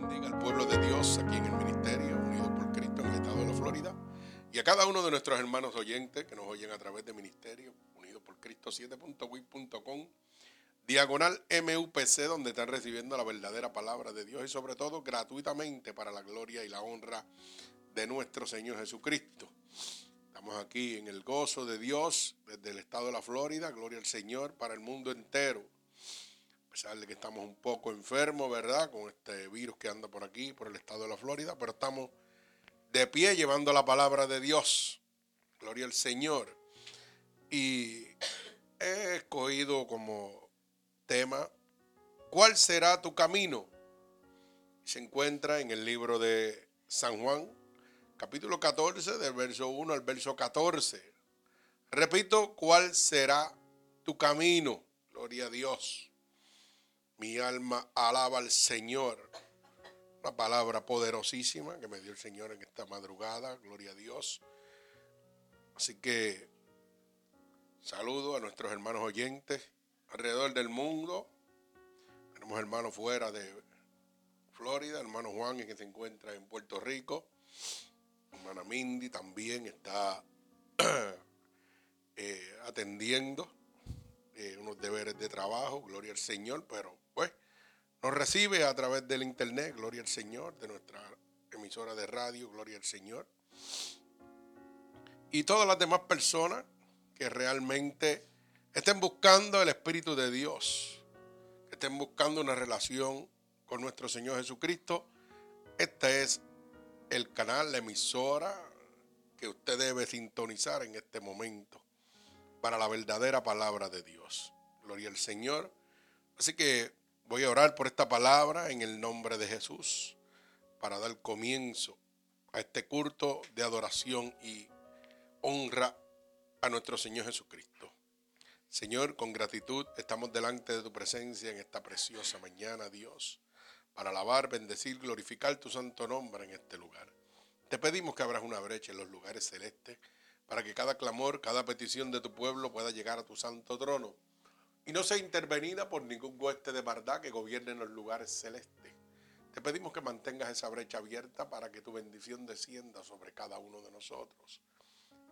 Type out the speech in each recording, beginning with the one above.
bendiga al pueblo de Dios aquí en el ministerio, unido por Cristo en el estado de la Florida, y a cada uno de nuestros hermanos oyentes que nos oyen a través de ministerio, unido por Cristo 7.wit.com, diagonal MUPC, donde están recibiendo la verdadera palabra de Dios y sobre todo gratuitamente para la gloria y la honra de nuestro Señor Jesucristo. Estamos aquí en el gozo de Dios desde el estado de la Florida, gloria al Señor para el mundo entero a pesar de que estamos un poco enfermos, ¿verdad? Con este virus que anda por aquí, por el estado de la Florida, pero estamos de pie llevando la palabra de Dios. Gloria al Señor. Y he escogido como tema, ¿cuál será tu camino? Se encuentra en el libro de San Juan, capítulo 14, del verso 1 al verso 14. Repito, ¿cuál será tu camino? Gloria a Dios. Mi alma alaba al Señor. Una palabra poderosísima que me dio el Señor en esta madrugada. Gloria a Dios. Así que saludo a nuestros hermanos oyentes alrededor del mundo. Tenemos hermanos fuera de Florida, hermano Juan que se encuentra en Puerto Rico. Hermana Mindy también está eh, atendiendo deberes de trabajo, gloria al Señor, pero pues nos recibe a través del internet, gloria al Señor, de nuestra emisora de radio, gloria al Señor. Y todas las demás personas que realmente estén buscando el Espíritu de Dios, que estén buscando una relación con nuestro Señor Jesucristo, este es el canal, la emisora que usted debe sintonizar en este momento para la verdadera palabra de Dios. Gloria al Señor. Así que voy a orar por esta palabra en el nombre de Jesús para dar comienzo a este culto de adoración y honra a nuestro Señor Jesucristo. Señor, con gratitud estamos delante de tu presencia en esta preciosa mañana, Dios, para alabar, bendecir, glorificar tu santo nombre en este lugar. Te pedimos que abras una brecha en los lugares celestes para que cada clamor, cada petición de tu pueblo pueda llegar a tu santo trono y no sea intervenida por ningún hueste de maldad que gobierne en los lugares celestes. Te pedimos que mantengas esa brecha abierta para que tu bendición descienda sobre cada uno de nosotros.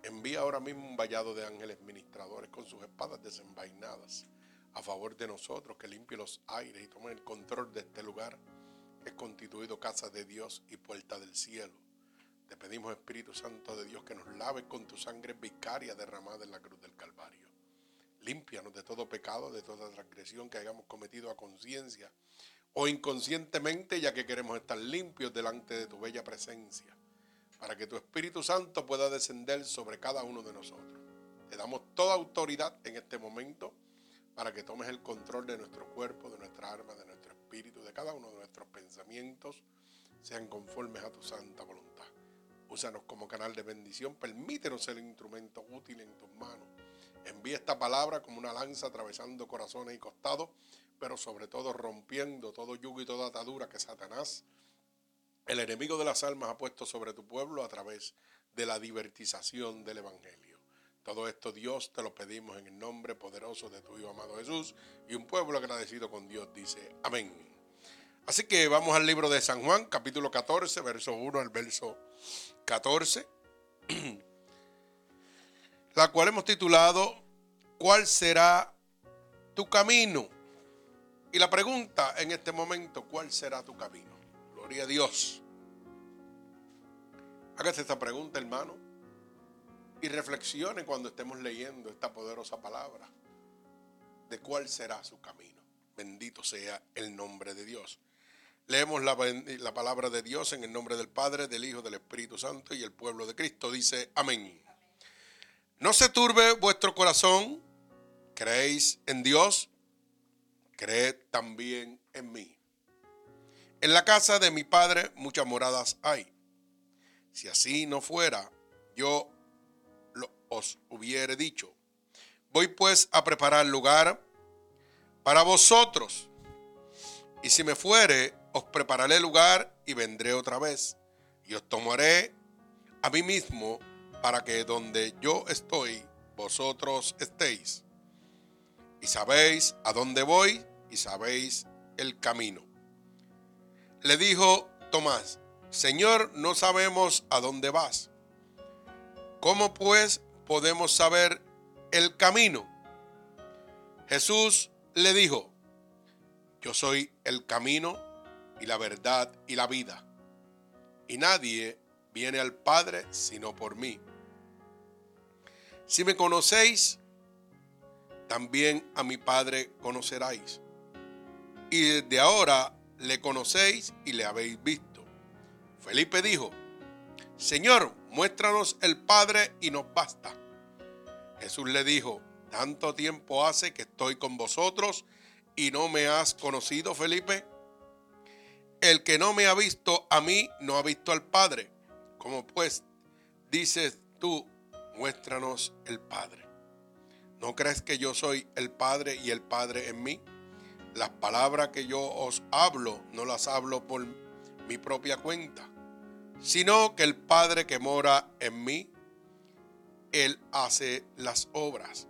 Envía ahora mismo un vallado de ángeles ministradores con sus espadas desenvainadas a favor de nosotros, que limpie los aires y tome el control de este lugar, que es constituido casa de Dios y puerta del cielo. Te pedimos, Espíritu Santo de Dios, que nos laves con tu sangre vicaria derramada en la cruz del Calvario. Límpianos de todo pecado, de toda transgresión que hayamos cometido a conciencia o inconscientemente, ya que queremos estar limpios delante de tu bella presencia, para que tu Espíritu Santo pueda descender sobre cada uno de nosotros. Te damos toda autoridad en este momento para que tomes el control de nuestro cuerpo, de nuestra alma, de nuestro espíritu, de cada uno de nuestros pensamientos, sean conformes a tu santa voluntad. Úsanos como canal de bendición. Permítenos ser instrumento útil en tus manos. Envía esta palabra como una lanza atravesando corazones y costados, pero sobre todo rompiendo todo yugo y toda atadura que Satanás, el enemigo de las almas, ha puesto sobre tu pueblo a través de la divertización del Evangelio. Todo esto, Dios, te lo pedimos en el nombre poderoso de tu Hijo amado Jesús. Y un pueblo agradecido con Dios dice, amén. Así que vamos al libro de San Juan, capítulo 14, verso 1 al verso 14, la cual hemos titulado ¿Cuál será tu camino? Y la pregunta en este momento, ¿cuál será tu camino? Gloria a Dios. Hágase esta pregunta, hermano, y reflexione cuando estemos leyendo esta poderosa palabra de cuál será su camino. Bendito sea el nombre de Dios. Leemos la, la, palabra de Dios en el nombre del Padre, del Hijo, del Espíritu Santo y el pueblo de Cristo. Dice, amén. No se turbe vuestro corazón. Creéis en Dios. Creed también en mí. En la casa de mi Padre muchas moradas hay. Si así no fuera, yo os hubiere dicho. Voy pues a preparar lugar para vosotros. Y si me fuere, os prepararé lugar y vendré otra vez. Y os tomaré a mí mismo para que donde yo estoy, vosotros estéis. Y sabéis a dónde voy y sabéis el camino. le dijo Tomás, Señor, no sabemos a dónde vas. ¿Cómo pues podemos saber el camino? Jesús le dijo, yo soy el camino y la verdad y la vida. Y nadie viene al Padre sino por mí. Si me conocéis, también a mi Padre conoceráis. Y desde ahora le conocéis y le habéis visto. Felipe dijo, Señor, muéstranos el Padre y nos basta. Jesús le dijo, tanto tiempo hace que estoy con vosotros y no me has conocido, Felipe. El que no me ha visto a mí, no ha visto al Padre. Como pues dices tú, muéstranos el Padre. ¿No crees que yo soy el Padre y el Padre en mí? Las palabras que yo os hablo no las hablo por mi propia cuenta, sino que el Padre que mora en mí, Él hace las obras.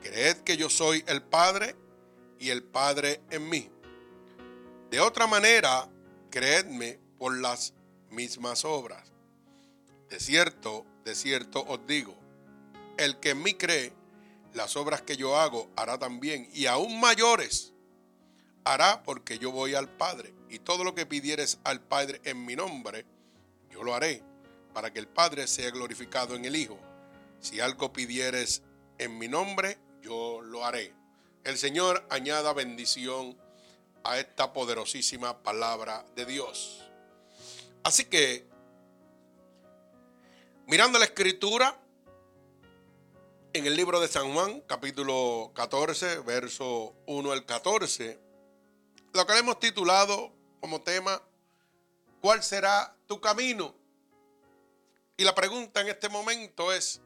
Creed que yo soy el Padre y el Padre en mí. De otra manera, creedme por las mismas obras. De cierto, de cierto os digo, el que en mí cree, las obras que yo hago hará también, y aún mayores hará porque yo voy al Padre. Y todo lo que pidieres al Padre en mi nombre, yo lo haré, para que el Padre sea glorificado en el Hijo. Si algo pidieres en mi nombre, yo lo haré. El Señor añada bendición a esta poderosísima palabra de Dios. Así que, mirando la escritura, en el libro de San Juan, capítulo 14, verso 1 al 14, lo que hemos titulado como tema, ¿cuál será tu camino? Y la pregunta en este momento es,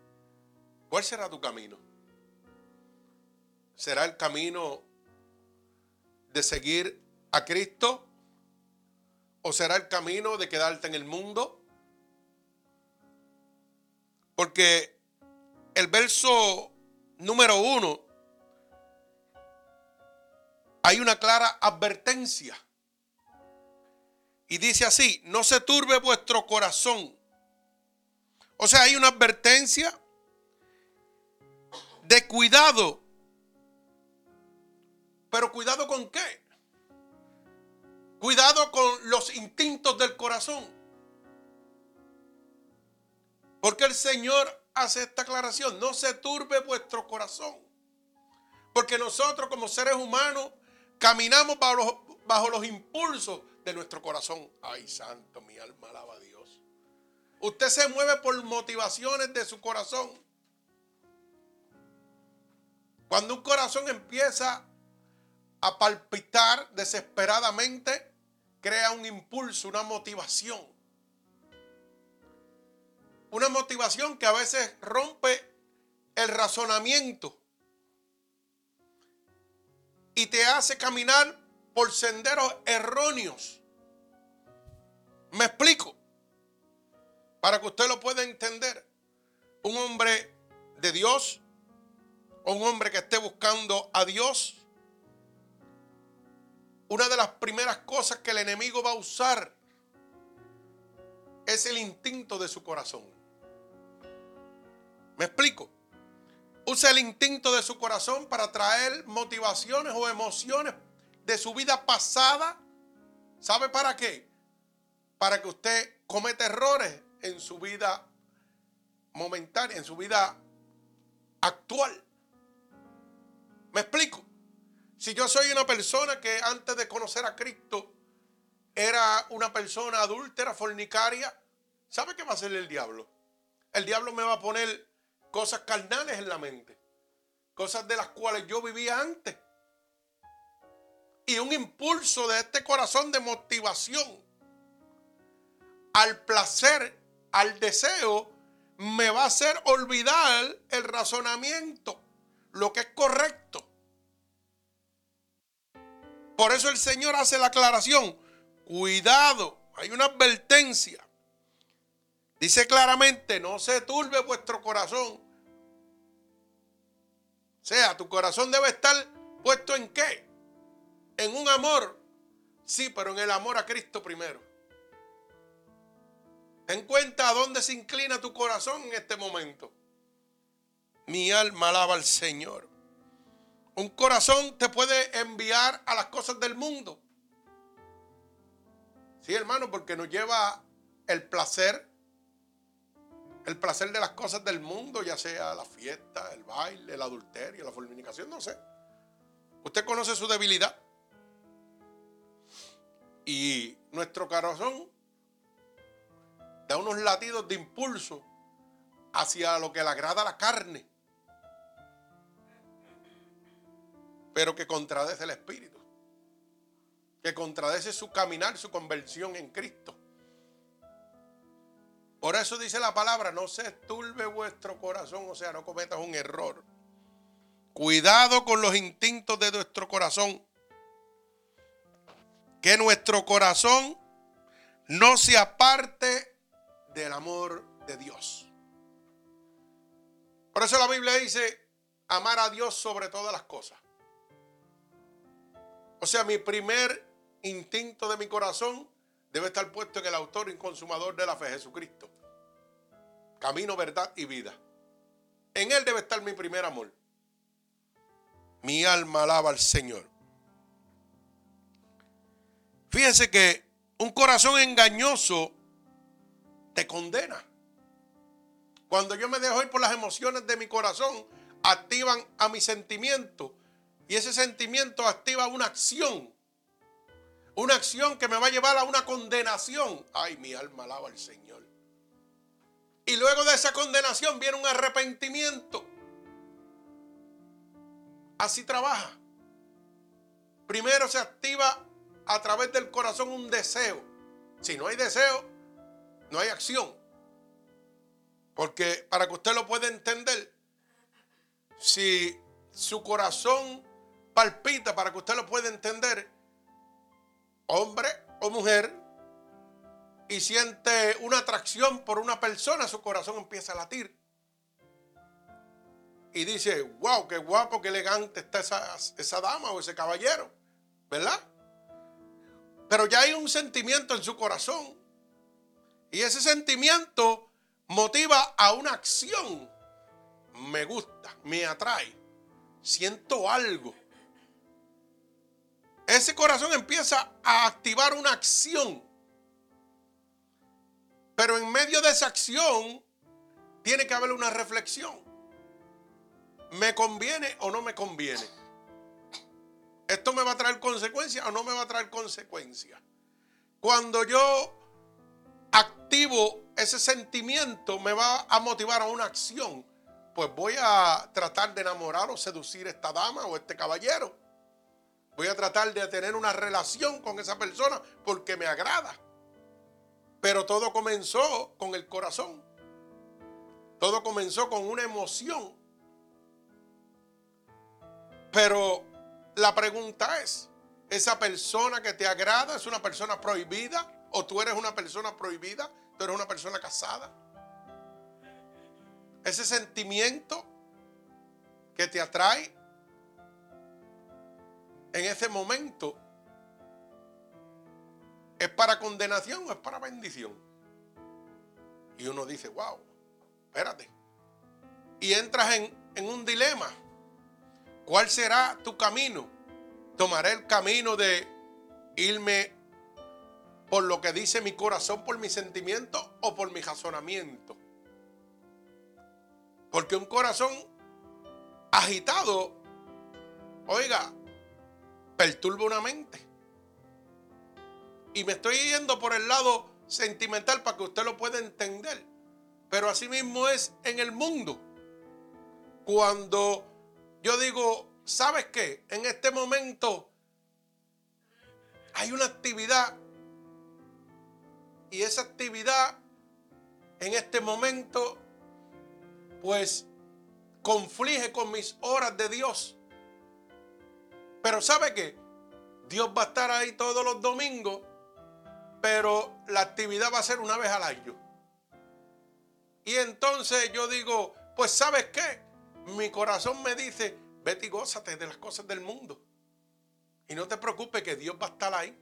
¿cuál será tu camino? ¿Será el camino de seguir a Cristo? ¿O será el camino de quedarte en el mundo? Porque el verso número uno, hay una clara advertencia. Y dice así, no se turbe vuestro corazón. O sea, hay una advertencia de cuidado. Pero cuidado con qué? Cuidado con los instintos del corazón. Porque el Señor hace esta aclaración, no se turbe vuestro corazón. Porque nosotros como seres humanos caminamos bajo los, impulsos de nuestro corazón. Ay, santo, mi alma alaba a Dios. Usted se mueve por motivaciones de su corazón. Cuando un corazón empieza a palpitar desesperadamente, crea un impulso, una motivación. Una motivación que a veces rompe el razonamiento y te hace caminar por senderos erróneos. Me explico. Para que usted lo pueda entender. Un hombre de Dios un hombre que esté buscando a Dios. Una de las primeras cosas que el enemigo va a usar es el instinto de su corazón. ¿Me explico? Usa el instinto de su corazón para traer motivaciones o emociones de su vida pasada. ¿Sabe para qué? Para que usted cometa errores en su vida momentánea, en su vida actual. ¿Me explico? Si yo soy una persona que antes de conocer a Cristo era una persona adúltera, fornicaria, ¿sabe qué va a hacer el diablo? El diablo me va a poner cosas carnales en la mente, cosas de las cuales yo vivía antes. Y un impulso de este corazón de motivación al placer, al deseo, me va a hacer olvidar el razonamiento, lo que es correcto. Por eso el Señor hace la aclaración, cuidado, hay una advertencia. Dice claramente, no se turbe vuestro corazón. O sea, tu corazón debe estar puesto en qué? En un amor Sí, pero en el amor a Cristo primero. Ten cuenta a dónde se inclina tu corazón en este momento. Mi alma alaba al Señor. Un corazón te puede enviar a las cosas del mundo. Sí, hermano, porque nos lleva el placer, el placer de las cosas del mundo, ya sea la fiesta, el baile, el adulterio, la fornicación, no sé. Usted conoce su debilidad. Y nuestro corazón da unos latidos de impulso hacia lo que le agrada a la carne, pero que contradice el espíritu, que contradice su caminar, su conversión en Cristo. Por eso dice la palabra, no se esturbe vuestro corazón, o sea, no cometas un error. Cuidado con los instintos de nuestro corazón que nuestro corazón no se aparte del amor de Dios. Por eso la Biblia dice, amar a Dios sobre todas las cosas. O sea, mi primer instinto de mi corazón debe estar puesto en el autor y consumador de la fe, Jesucristo. Camino, verdad y vida. En Él debe estar mi primer amor. Mi alma alaba al Señor. Fíjense que un corazón engañoso te condena. Cuando yo me dejo ir por las emociones de mi corazón, activan a mi sentimiento. Y ese sentimiento activa una acción. Una acción que me va a llevar a una condenación. Ay, mi alma alaba al Señor. Y luego de esa condenación viene un arrepentimiento. Así trabaja. Primero se activa a través del corazón un deseo. Si no hay deseo, no hay acción. Porque para que usted lo pueda entender, si su corazón palpita, para que usted lo pueda entender, hombre o mujer, y siente una atracción por una persona, su corazón empieza a latir. Y dice, wow, qué guapo, qué elegante está esa, esa dama o ese caballero, ¿verdad? Pero ya hay un sentimiento en su corazón. Y ese sentimiento motiva a una acción. Me gusta, me atrae. Siento algo. Ese corazón empieza a activar una acción. Pero en medio de esa acción tiene que haber una reflexión. ¿Me conviene o no me conviene? ¿Esto me va a traer consecuencias o no me va a traer consecuencias? Cuando yo activo ese sentimiento, me va a motivar a una acción. Pues voy a tratar de enamorar o seducir a esta dama o este caballero. Voy a tratar de tener una relación con esa persona porque me agrada. Pero todo comenzó con el corazón. Todo comenzó con una emoción. Pero la pregunta es, ¿esa persona que te agrada es una persona prohibida? ¿O tú eres una persona prohibida? ¿Tú eres una persona casada? Ese sentimiento que te atrae en ese momento es para condenación o es para bendición. Y uno dice, wow, espérate. Y entras en, en un dilema. ¿Cuál será tu camino? ¿Tomaré el camino de irme por lo que dice mi corazón, por mi sentimiento o por mi razonamiento? Porque un corazón agitado, oiga, perturba una mente. Y me estoy yendo por el lado sentimental para que usted lo pueda entender. Pero así mismo es en el mundo. Cuando yo digo, ¿sabes qué? En este momento hay una actividad y esa actividad en este momento pues conflige con mis horas de Dios. Pero ¿sabe qué? Dios va a estar ahí todos los domingos, pero la actividad va a ser una vez al año. Y entonces yo digo, pues ¿sabes qué? Mi corazón me dice, vete y gózate de las cosas del mundo. Y no te preocupes que Dios va a estar ahí.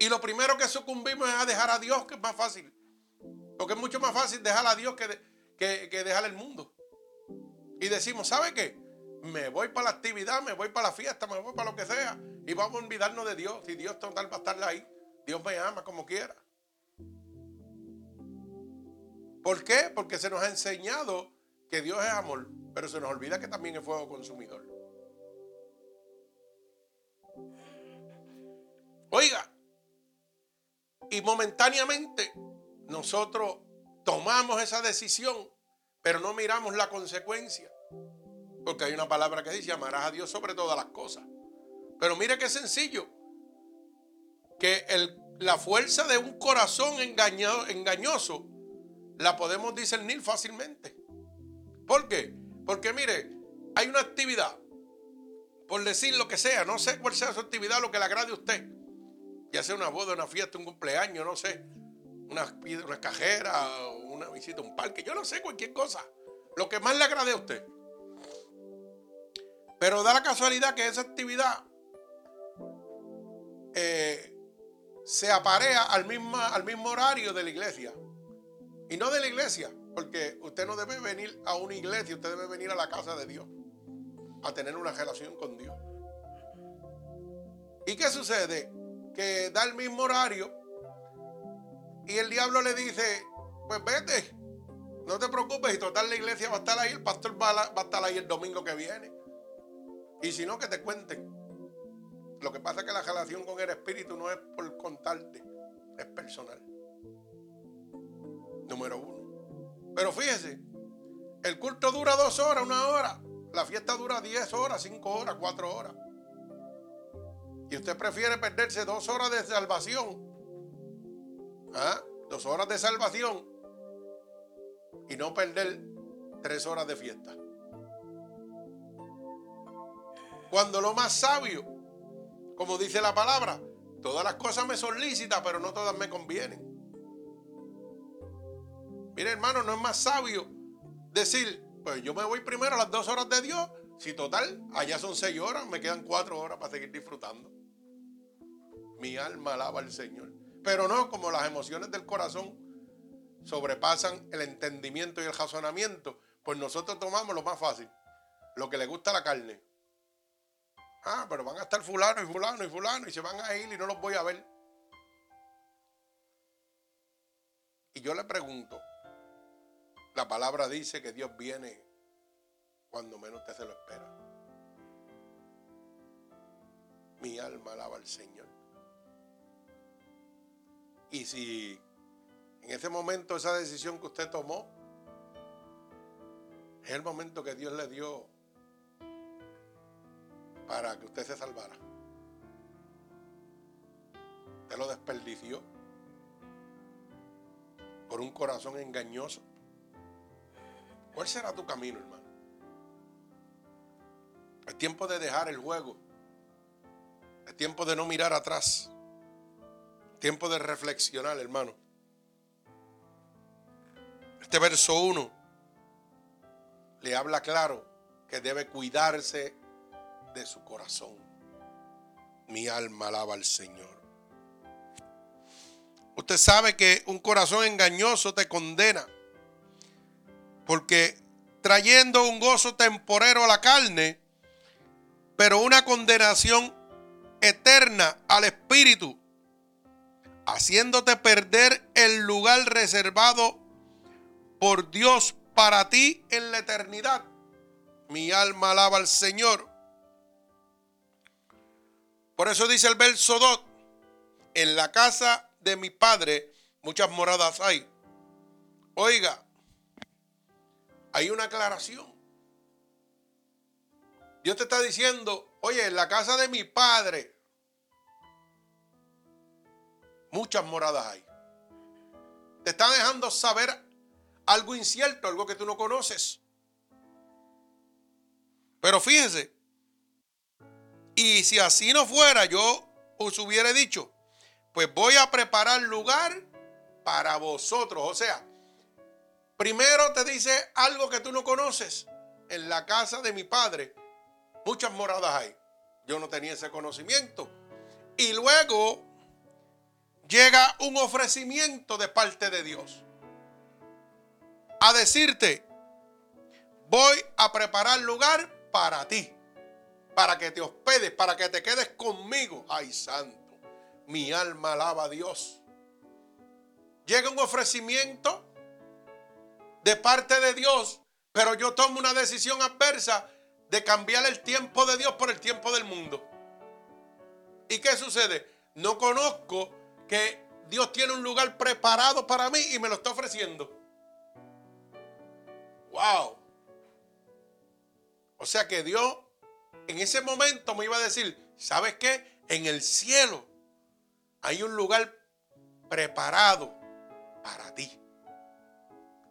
Y lo primero que sucumbimos es a dejar a Dios, que es más fácil. Porque es mucho más fácil dejar a Dios que, que, dejar el mundo. Y decimos, ¿sabe qué? Me voy para la actividad, me voy para la fiesta, me voy para lo que sea. Y vamos a olvidarnos de Dios. Y Dios total va a estar ahí. Dios me ama como quiera. ¿Por qué? Porque se nos ha enseñado que Dios es amor, pero se nos olvida que también es fuego consumidor. Oiga, y momentáneamente nosotros tomamos esa decisión, pero no miramos la consecuencia. Porque hay una palabra que dice, amarás a Dios sobre todas las cosas. Pero mire qué sencillo, que la fuerza de un corazón engañoso la podemos discernir fácilmente. ¿Por qué? Porque mire, hay una actividad, por decir lo que sea, no sé cuál sea su actividad, lo que le agrade a usted. Ya sea una boda, una fiesta, un cumpleaños, no sé, una, una cajera, una visita a un parque, yo no sé, cualquier cosa. Lo que más le agrade a usted. Pero da la casualidad que esa actividad eh, se aparea al al mismo horario de la iglesia. Y no de la iglesia, porque usted no debe venir a una iglesia, usted debe venir a la casa de Dios, a tener una relación con Dios. ¿Y qué sucede? Que da el mismo horario y el diablo le dice, pues vete, no te preocupes, y total la iglesia va a estar ahí, el pastor va a, estar ahí el domingo que viene. Y si no, que te cuenten. Lo que pasa es que la relación con el Espíritu no es por contarte, es personal número uno. Pero fíjese, el culto dura dos horas, una hora. La fiesta dura diez horas, cinco horas, cuatro horas. Y usted prefiere perderse dos horas de salvación. ¿Ah? Dos horas de salvación. Y no perder tres horas de fiesta. Cuando lo más sabio, como dice la palabra, todas las cosas me son lícitas, pero no todas me convienen. Mire, hermano, no es más sabio decir, pues yo me voy primero a las dos horas de Dios. Si total, allá son seis horas, me quedan cuatro horas para seguir disfrutando. Mi alma alaba al Señor. Pero no, como las emociones del corazón sobrepasan el entendimiento y el razonamiento, pues nosotros tomamos lo más fácil, lo que le gusta a la carne. Ah, pero van a estar fulano y fulano y fulano y se van a ir y no los voy a ver. Y yo le pregunto, la palabra dice que Dios viene cuando menos usted se lo espera. Mi alma alaba al Señor. Y si en ese momento esa decisión que usted tomó es el momento que Dios le dio para que usted se salvara. Usted lo desperdició por un corazón engañoso. ¿Cuál será tu camino, hermano? Es tiempo de dejar el juego. Es tiempo de no mirar atrás. Tiempo de reflexionar, hermano. Este verso 1 le habla claro que debe cuidarse de su corazón. Mi alma alaba al Señor. Usted sabe que un corazón engañoso te condena. Porque trayendo un gozo temporero a la carne, pero una condenación eterna al espíritu, haciéndote perder el lugar reservado por Dios para ti en la eternidad. Mi alma alaba al Señor. Por eso dice el verso 2, en la casa de mi padre muchas moradas hay. Oiga, hay una aclaración. Dios te está diciendo, oye, en la casa de mi padre muchas moradas hay. Te está dejando saber algo incierto, algo que tú no conoces. Pero fíjense, y si así no fuera, yo os hubiera dicho, pues voy a preparar lugar para vosotros. O sea, Primero te dice algo que tú no conoces. En la casa de mi padre muchas moradas hay. Yo no tenía ese conocimiento. Y luego llega un ofrecimiento de parte de Dios. A decirte, voy a preparar lugar para ti, para que te hospedes, para que te quedes conmigo. Ay, santo, mi alma alaba a Dios. Llega un ofrecimiento de parte de Dios, pero yo tomo una decisión adversa de cambiar el tiempo de Dios por el tiempo del mundo. ¿Y qué sucede? No conozco que Dios tiene un lugar preparado para mí y me lo está ofreciendo. Wow. O sea que Dios en ese momento me iba a decir, ¿sabes qué? En el cielo hay un lugar preparado para ti.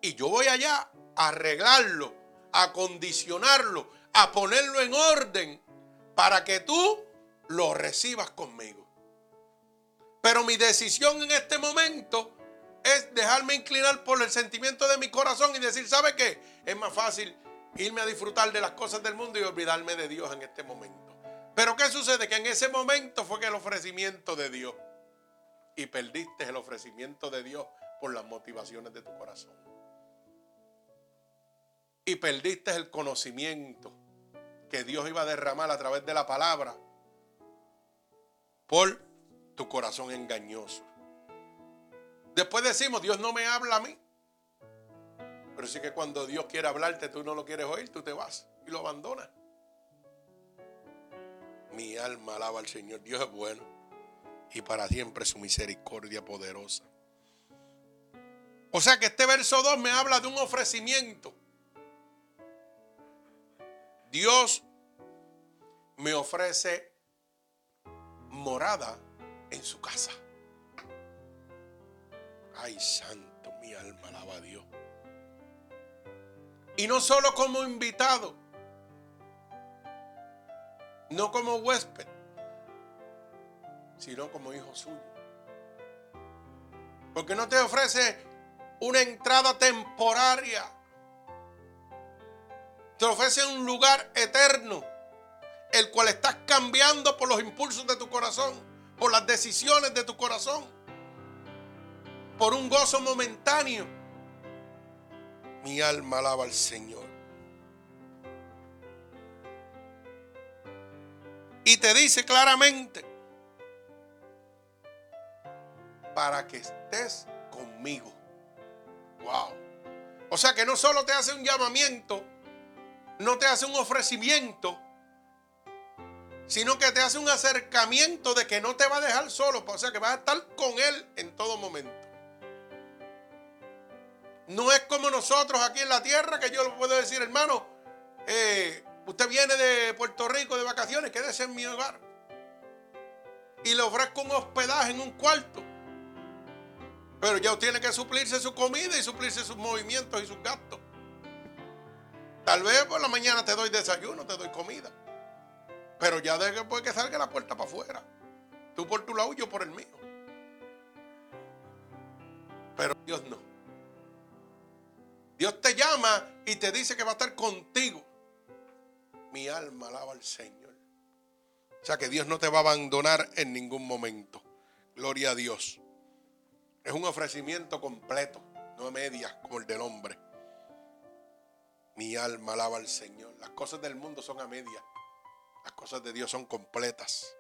Y yo voy allá a arreglarlo, a condicionarlo, a ponerlo en orden para que tú lo recibas conmigo. Pero mi decisión en este momento es dejarme inclinar por el sentimiento de mi corazón y decir, ¿sabe qué? Es más fácil irme a disfrutar de las cosas del mundo y olvidarme de Dios en este momento. Pero ¿qué sucede? Que en ese momento fue que el ofrecimiento de Dios y perdiste el ofrecimiento de Dios por las motivaciones de tu corazón. Y perdiste el conocimiento que Dios iba a derramar a través de la palabra por tu corazón engañoso. Después decimos, Dios no me habla a mí. Pero sí que cuando Dios quiere hablarte, tú no lo quieres oír, tú te vas y lo abandonas. Mi alma alaba al Señor. Dios es bueno y para siempre su misericordia poderosa. O sea que este verso 2 me habla de un ofrecimiento. Dios me ofrece morada en su casa. Ay, santo, mi alma alaba a Dios. Y no solo como invitado, no como huésped, sino como hijo suyo. Porque no te ofrece una entrada temporaria te ofrece un lugar eterno, el cual estás cambiando por los impulsos de tu corazón, por las decisiones de tu corazón, por un gozo momentáneo. Mi alma alaba al Señor. Y te dice claramente, para que estés conmigo. Wow. O sea que no solo te hace un llamamiento, no te hace un ofrecimiento, sino que te hace un acercamiento de que no te va a dejar solo, o sea que vas a estar con Él en todo momento. No es como nosotros aquí en la tierra que yo le puedo decir, hermano, eh, usted viene de Puerto Rico de vacaciones, quédese en mi hogar. Y le ofrezco un hospedaje en un cuarto. Pero ya tiene que suplirse su comida y suplirse sus movimientos y sus gastos. Tal vez por la mañana te doy desayuno, te doy comida. Pero ya después que salga la puerta para afuera. Tú por tu lado, yo por el mío. Pero Dios no. Dios te llama y te dice que va a estar contigo. Mi alma alaba al Señor. O sea que Dios no te va a abandonar en ningún momento. Gloria a Dios. Es un ofrecimiento completo, no medias como el del hombre. Mi alma alaba al Señor. Las cosas del mundo son a media. Las cosas de Dios son completas.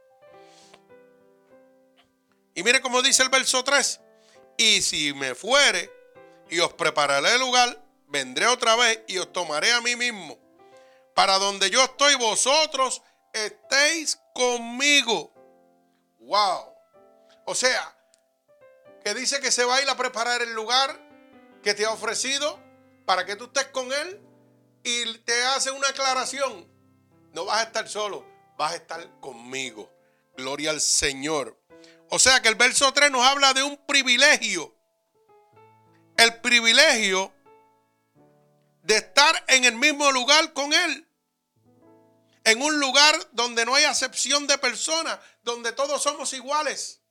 Y mire cómo dice el verso 3. Y si me fuere y os prepararé el lugar, vendré otra vez y os tomaré a mí mismo. Para donde yo estoy, vosotros estéis conmigo. Wow. O sea, que dice que se va a ir a preparar el lugar que te ha ofrecido para que tú estés con él y te hace una aclaración. No vas a estar solo, vas a estar conmigo. Gloria al Señor. O sea que el verso 3 nos habla de un privilegio. El privilegio de estar en el mismo lugar con Él. En un lugar donde no hay acepción de personas, donde todos somos iguales.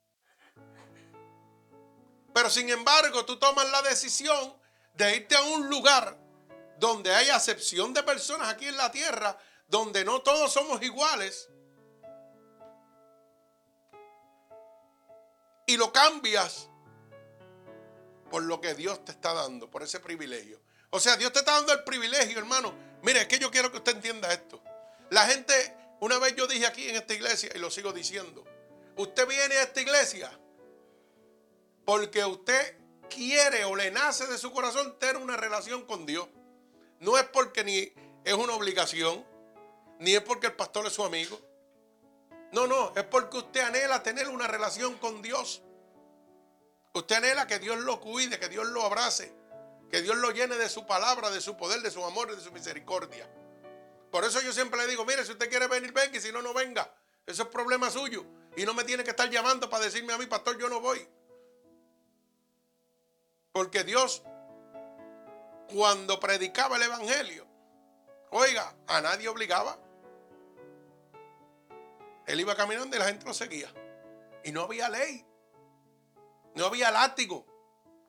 Pero sin embargo, tú tomas la decisión de irte a un lugar donde hay acepción de personas aquí en la tierra, donde no todos somos iguales. y lo cambias por lo que Dios te está dando, por ese privilegio. O sea, Dios te está dando el privilegio, hermano. Mire, es que yo quiero que usted entienda esto. La gente, una vez yo dije aquí en esta iglesia y lo sigo diciendo, usted viene a esta iglesia porque usted quiere o le nace de su corazón tener una relación con Dios. No es porque ni es una obligación, ni es porque el pastor es su amigo. No, no, es porque usted anhela tener una relación con Dios. Usted anhela que Dios lo cuide, que Dios lo abrace, que Dios lo llene de su palabra, de su poder, de su amor y de su misericordia. Por eso yo siempre le digo, mire, si usted quiere venir, venga, y si no, no venga. Eso es problema suyo. Y no me tiene que estar llamando para decirme a mí, pastor, yo no voy. Porque Dios, cuando predicaba el Evangelio, oiga, a nadie obligaba. Él iba caminando y la gente lo seguía. Y no había ley. No había látigo,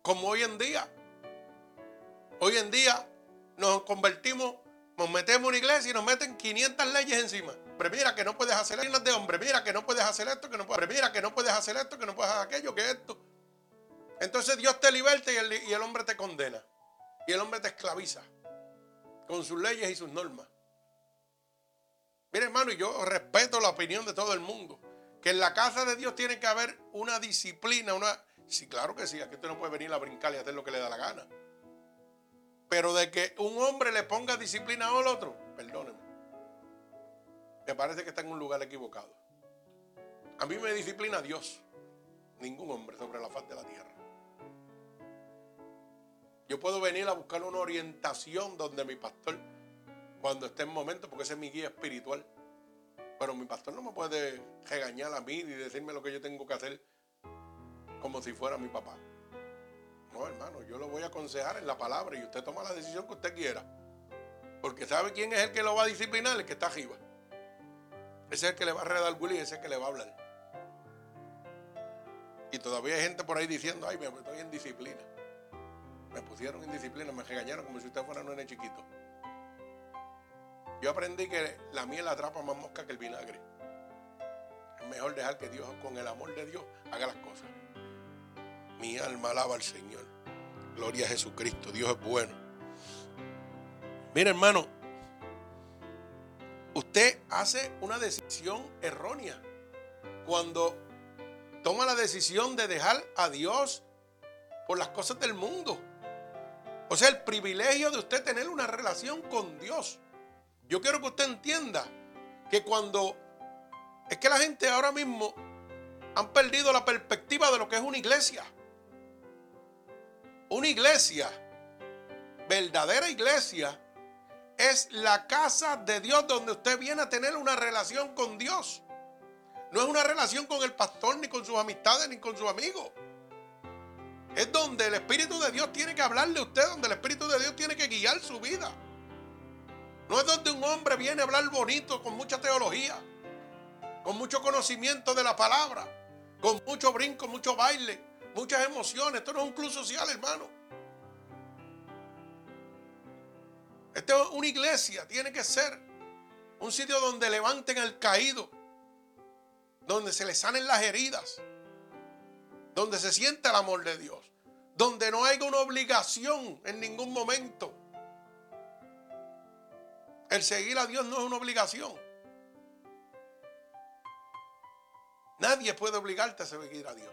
como hoy en día. Hoy en día nos convertimos, nos metemos en una iglesia y nos meten 500 leyes encima. Pero mira que no puedes hacer esto de hombre, mira que no puedes hacer esto, que no puedes, mira que no puedes hacer esto, que no puedes hacer aquello, que esto. Entonces Dios te liberta y el, y el hombre te condena. Y el hombre te esclaviza con sus leyes y sus normas. Mire, hermano, yo respeto la opinión de todo el mundo. Que en la casa de Dios tiene que haber una disciplina, una, Sí, claro que sí, aquí usted no puede venir a brincar y hacer lo que le da la gana. Pero de que un hombre le ponga disciplina al otro, perdóneme. Me parece que está en un lugar equivocado. A mí me disciplina Dios, ningún hombre sobre la faz de la tierra. Yo puedo venir a buscar una orientación donde mi pastor, cuando esté en momento, porque ese es mi guía espiritual. Pero mi pastor no me puede regañar a mí y decirme lo que yo tengo que hacer como si fuera mi papá. No, hermano, yo lo voy a aconsejar en la palabra y usted toma la decisión que usted quiera. Porque sabe quién es el que lo va a disciplinar, el que está arriba. Ese es el que le va a redarguir y ese es el que le va a hablar. Y todavía hay gente por ahí diciendo, ay, me estoy en disciplina. Me pusieron en disciplina, me regañaron como si usted fuera un nene chiquito. Yo aprendí que la miel atrapa más mosca que el vinagre. Es mejor dejar que Dios, con el amor de Dios, haga las cosas. Mi alma alaba al Señor. Gloria a Jesucristo. Dios es bueno. Mira, hermano. Usted hace una decisión errónea cuando toma la decisión de dejar a Dios por las cosas del mundo. O sea, el privilegio de usted tener una relación con Dios. Yo quiero que usted entienda que cuando es que la gente ahora mismo han perdido la perspectiva de lo que es una iglesia. Una iglesia, verdadera iglesia, es la casa de Dios donde usted viene a tener una relación con Dios. No es una relación con el pastor, ni con sus amistades, ni con sus amigos. Es donde el Espíritu de Dios tiene que hablarle a usted, donde el Espíritu de Dios tiene que guiar su vida. No es donde un hombre viene a hablar bonito, con mucha teología, con mucho conocimiento de la palabra, con mucho brinco, mucho baile, muchas emociones. Esto no es un club social, hermano. Esto es una iglesia, tiene que ser un sitio donde levanten al caído, donde se le sanen las heridas, donde se sienta el amor de Dios, donde no haya una obligación en ningún momento. El seguir a Dios no es una obligación. Nadie puede obligarte a seguir a Dios.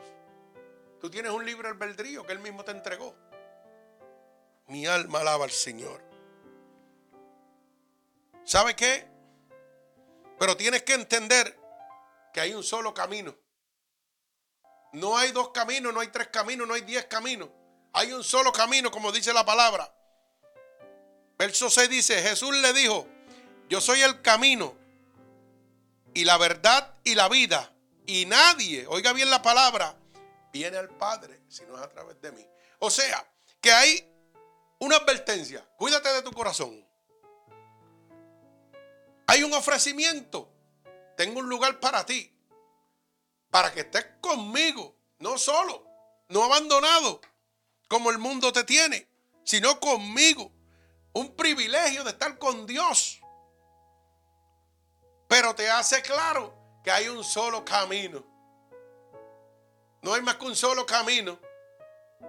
Tú tienes un libre albedrío que Él mismo te entregó. Mi alma alaba al Señor. ¿Sabe qué? Pero tienes que entender que hay un solo camino. No hay dos caminos, no hay tres caminos, no hay diez caminos. Hay un solo camino, como dice la palabra. Verso 6 dice, Jesús le dijo, yo soy el camino y la verdad y la vida. Y nadie, oiga bien la palabra, viene al Padre si no es a través de mí. O sea, que hay una advertencia. Cuídate de tu corazón. Hay un ofrecimiento. Tengo un lugar para ti. Para que estés conmigo. No solo. No abandonado. Como el mundo te tiene. Sino conmigo. Un privilegio de estar con Dios. Pero te hace claro que hay un solo camino. No hay más que un solo camino.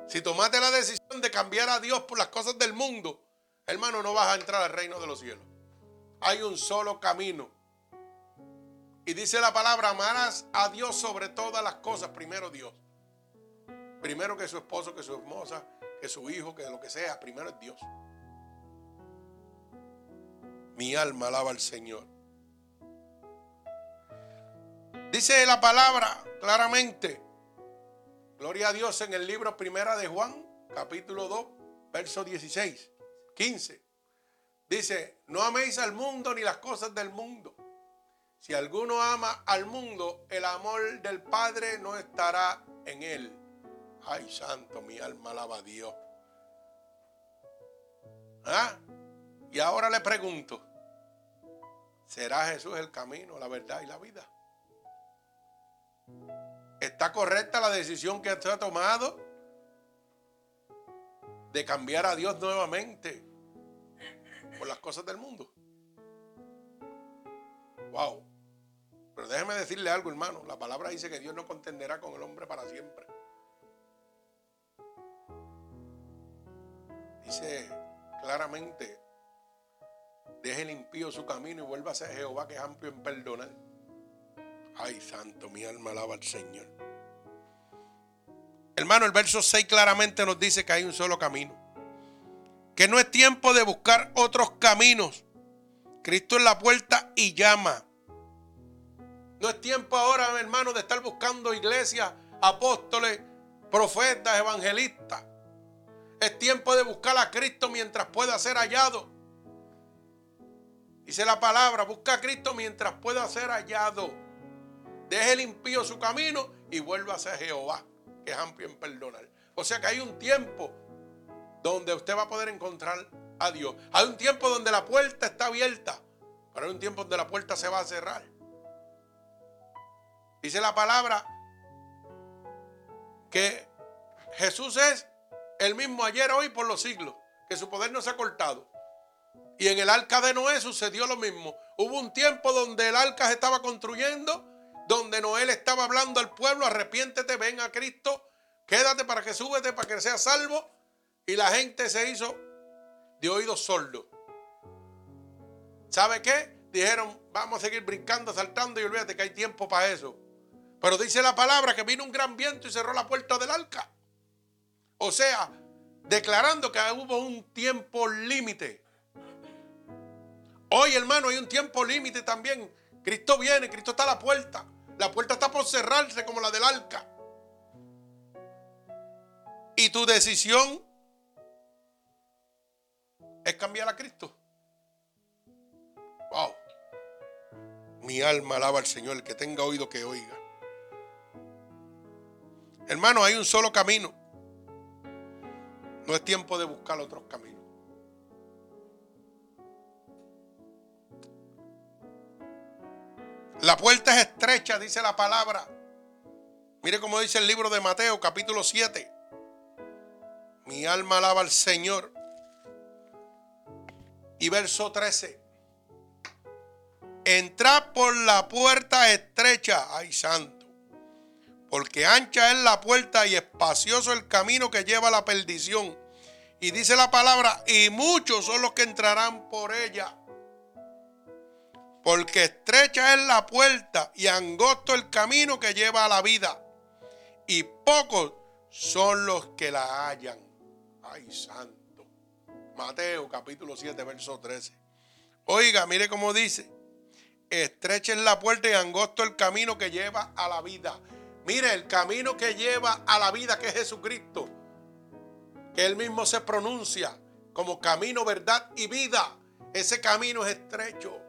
Si tomaste la decisión de cambiar a Dios por las cosas del mundo, hermano, no vas a entrar al reino de los cielos. Hay un solo camino. Y dice la palabra, amarás a Dios sobre todas las cosas. Primero Dios. Primero que su esposo, que su esposa, que su hijo, que lo que sea. Primero es Dios. Mi alma alaba al Señor. Dice la palabra claramente. Gloria a Dios en el libro Primera de Juan, capítulo 2, verso 16, 15. Dice, no améis al mundo ni las cosas del mundo. Si alguno ama al mundo, el amor del Padre no estará en él. Ay, santo, mi alma alaba a Dios. ¿Ah? Y ahora le pregunto, ¿será Jesús el camino, la verdad y la vida? ¿Está correcta la decisión que usted ha tomado de cambiar a Dios nuevamente por las cosas del mundo? Wow. Pero déjeme decirle algo, hermano. La palabra dice que Dios no contenderá con el hombre para siempre. Dice claramente, deje el impío su camino y vuelva a Jehová que es amplio en perdonar. Ay, santo, mi alma alaba al Señor. Hermano, el verso 6 claramente nos dice que hay un solo camino. Que no es tiempo de buscar otros caminos. Cristo es la puerta y llama. No es tiempo ahora, hermano, de estar buscando iglesias, apóstoles, profetas, evangelistas. Es tiempo de buscar a Cristo mientras pueda ser hallado. Dice la palabra, busca a Cristo mientras pueda ser hallado. Deje el impío su camino y vuelva a ser Jehová, que es amplio en perdonar. O sea que hay un tiempo donde usted va a poder encontrar a Dios. Hay un tiempo donde la puerta está abierta, pero hay un tiempo donde la puerta se va a cerrar. Dice la palabra que Jesús es el mismo ayer, hoy, por los siglos, que su poder no se ha cortado. Y en el arca de Noé sucedió lo mismo. Hubo un tiempo donde el arca se estaba construyendo donde Noé estaba hablando al pueblo, arrepiéntete, ven a Cristo, quédate para que súbete, para que seas salvo. Y la gente se hizo de oídos sordos. ¿Sabe qué? Dijeron, vamos a seguir brincando, saltando y olvídate que hay tiempo para eso. Pero dice la palabra que vino un gran viento y cerró la puerta del arca. O sea, declarando que hubo un tiempo límite. Hoy, hermano, hay un tiempo límite también. Cristo viene, Cristo está a la puerta. La puerta está por cerrarse como la del arca. Y tu decisión es cambiar a Cristo. Wow. Mi alma alaba al Señor, el que tenga oído que oiga. Hermano, hay un solo camino. No es tiempo de buscar otros caminos. La puerta es estrecha, dice la palabra. Mire cómo dice el libro de Mateo, capítulo 7. Mi alma alaba al Señor. Y verso 13. Entrad por la puerta estrecha, ay santo, porque ancha es la puerta y espacioso el camino que lleva a la perdición. Y dice la palabra, y muchos son los que entrarán por ella. Porque estrecha es la puerta y angosto el camino que lleva a la vida. Y pocos son los que la hallan. Ay, santo. Mateo capítulo 7, verso 13. Oiga, mire cómo dice. Estrecha es la puerta y angosto el camino que lleva a la vida. Mire, el camino que lleva a la vida que es Jesucristo. Que él mismo se pronuncia como camino, verdad y vida. Ese camino es estrecho.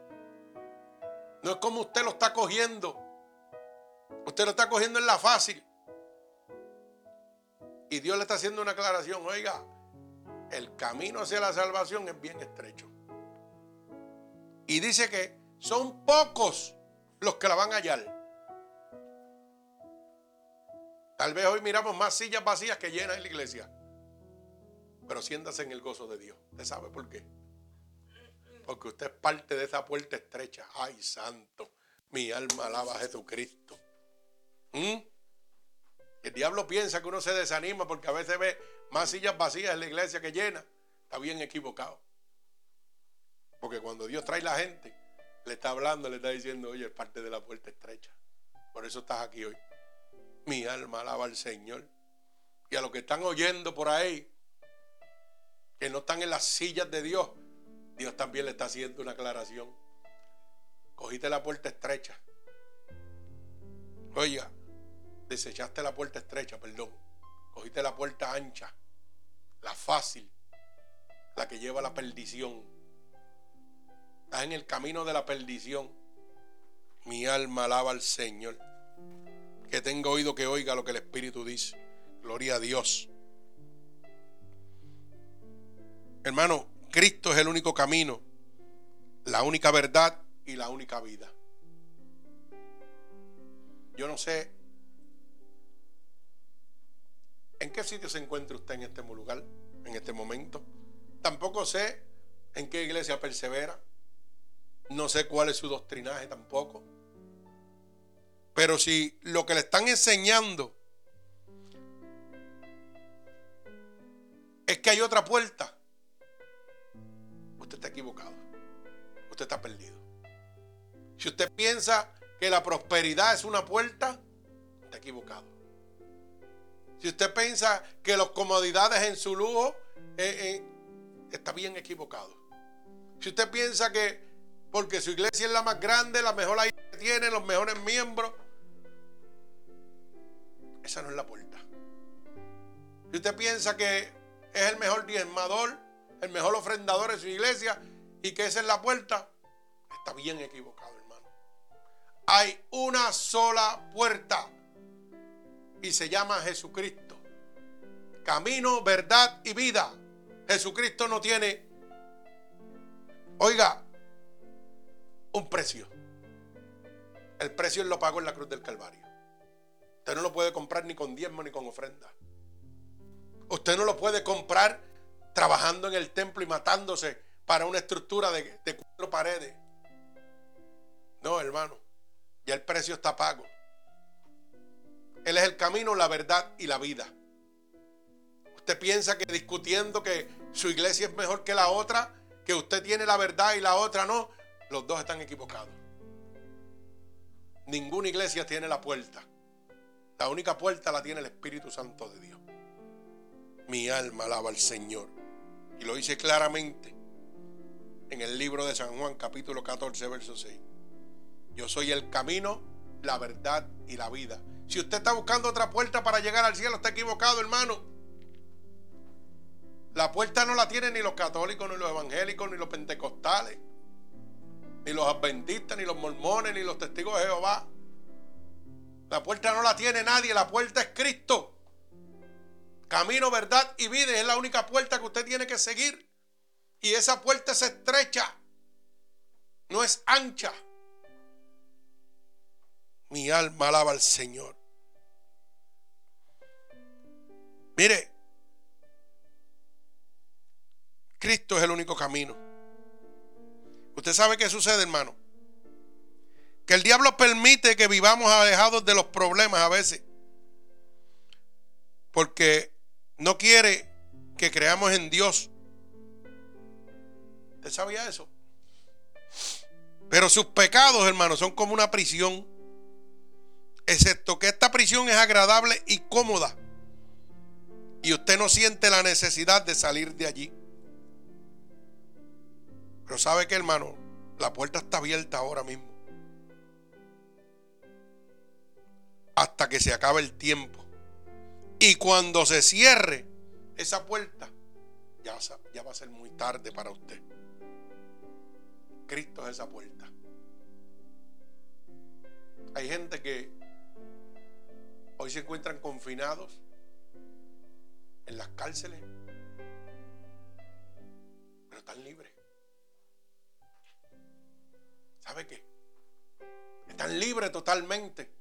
No es como usted lo está cogiendo. Usted lo está cogiendo en la fácil. Y Dios le está haciendo una aclaración. Oiga, el camino hacia la salvación es bien estrecho. Y dice que son pocos los que la van a hallar. Tal vez hoy miramos más sillas vacías que llenas en la iglesia. Pero siéntase en el gozo de Dios. ¿Usted sabe por qué? Porque usted es parte de esa puerta estrecha. Ay, santo. Mi alma alaba a Jesucristo. ¿Mm? El diablo piensa que uno se desanima porque a veces ve más sillas vacías en la iglesia que llena. Está bien equivocado. Porque cuando Dios trae la gente, le está hablando, le está diciendo, oye, es parte de la puerta estrecha. Por eso estás aquí hoy. Mi alma alaba al Señor. Y a los que están oyendo por ahí, que no están en las sillas de Dios, Dios también le está haciendo una aclaración. Cogiste la puerta estrecha. Oiga, desechaste la puerta estrecha, perdón. Cogiste la puerta ancha, la fácil, la que lleva a la perdición. Estás en el camino de la perdición. Mi alma alaba al Señor. Que tenga oído que oiga lo que el Espíritu dice. Gloria a Dios. Hermano, Cristo es el único camino, la única verdad y la única vida. Yo no sé en qué sitio se encuentra usted en este lugar, en este momento. Tampoco sé en qué iglesia persevera. No sé cuál es su doctrinaje tampoco. Pero si lo que le están enseñando es que hay otra puerta, usted está equivocado. Usted está perdido. Si usted piensa que la prosperidad es una puerta, está equivocado. Si usted piensa que las comodidades en su lujo, eh, eh, está bien equivocado. Si usted piensa que porque su iglesia es la más grande, la mejor ahí tiene, los mejores miembros, esa no es la puerta. Si usted piensa que es el mejor diezmador, el mejor ofrendador de su iglesia y que esa es la puerta, está bien equivocado, hermano. Hay una sola puerta y se llama Jesucristo. Camino, verdad y vida. Jesucristo no tiene, oiga, un precio. El precio él lo pagó en la cruz del Calvario. Usted no lo puede comprar ni con diezmo ni con ofrenda. Usted no lo puede comprar trabajando en el templo y matándose para una estructura de, cuatro paredes. No, hermano. Ya el precio está pago. Él es el camino, la verdad y la vida. Usted piensa que discutiendo que su iglesia es mejor que la otra, que usted tiene la verdad y la otra no, los dos están equivocados. Ninguna iglesia tiene la puerta. La única puerta la tiene el Espíritu Santo de Dios. Mi alma alaba al Señor. Y lo dice claramente en el libro de San Juan capítulo 14, verso 6. Yo soy el camino, la verdad y la vida. Si usted está buscando otra puerta para llegar al cielo, está equivocado, hermano. La puerta no la tienen ni los católicos, ni los evangélicos, ni los pentecostales, ni los adventistas, ni los mormones, ni los testigos de Jehová. La puerta no la tiene nadie, la puerta es Cristo. Camino, verdad y vida es la única puerta que usted tiene que seguir. Y esa puerta es estrecha, no es ancha. Mi alma alaba al Señor. Mire, Cristo es el único camino. Usted sabe qué sucede, hermano. Que el diablo permite que vivamos alejados de los problemas a veces. Porque no quiere que creamos en Dios. ¿Usted sabía eso? Pero sus pecados, hermanos, son como una prisión. Excepto que esta prisión es agradable y cómoda. Y usted no siente la necesidad de salir de allí. Pero sabe que, hermano, la puerta está abierta ahora mismo. Hasta que se acabe el tiempo. Y cuando se cierre esa puerta, ya, va a ser muy tarde para usted. Cristo es esa puerta. Hay gente que hoy se encuentran confinados en las cárceles, pero están libres. ¿Sabe qué? Están libres totalmente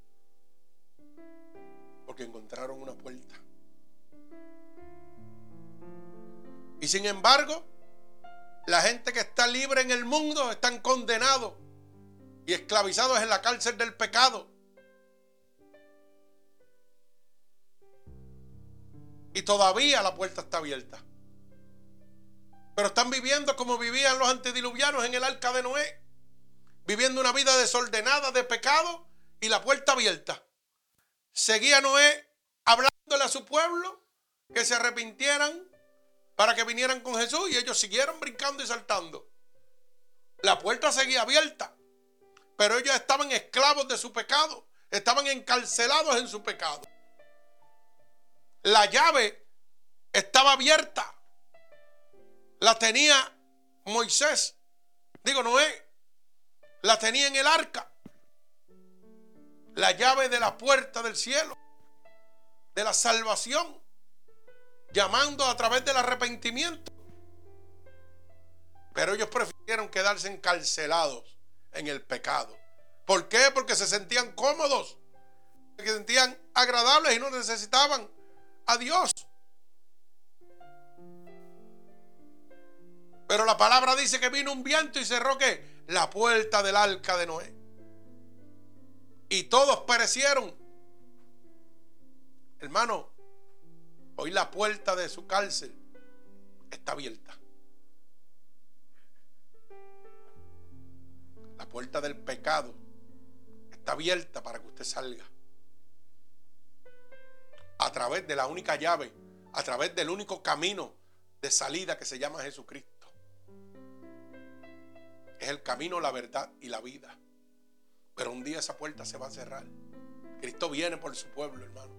porque encontraron una puerta. Y sin embargo, la gente que está libre en el mundo están condenados y esclavizados en la cárcel del pecado. Y todavía la puerta está abierta. Pero están viviendo como vivían los antediluvianos en el arca de Noé. Viviendo una vida desordenada de pecado y la puerta abierta. Seguía Noé hablándole a su pueblo que se arrepintieran para que vinieran con Jesús y ellos siguieron brincando y saltando. La puerta seguía abierta, pero ellos estaban esclavos de su pecado, estaban encarcelados en su pecado. La llave estaba abierta, la tenía Moisés, digo Noé, la tenía en el arca, la llave de la puerta del cielo, de la salvación llamando a través del arrepentimiento. Pero ellos prefirieron quedarse encarcelados en el pecado. ¿Por qué? Porque se sentían cómodos, se sentían agradables y no necesitaban a Dios. Pero la palabra dice que vino un viento y cerró la puerta del arca de Noé. Y todos perecieron. Hermano, Hoy la puerta de su cárcel está abierta. La puerta del pecado está abierta para que usted salga. A través de la única llave, a través del único camino de salida que se llama Jesucristo. Es el camino, la verdad y la vida. Pero un día esa puerta se va a cerrar. Cristo viene por su pueblo, hermano.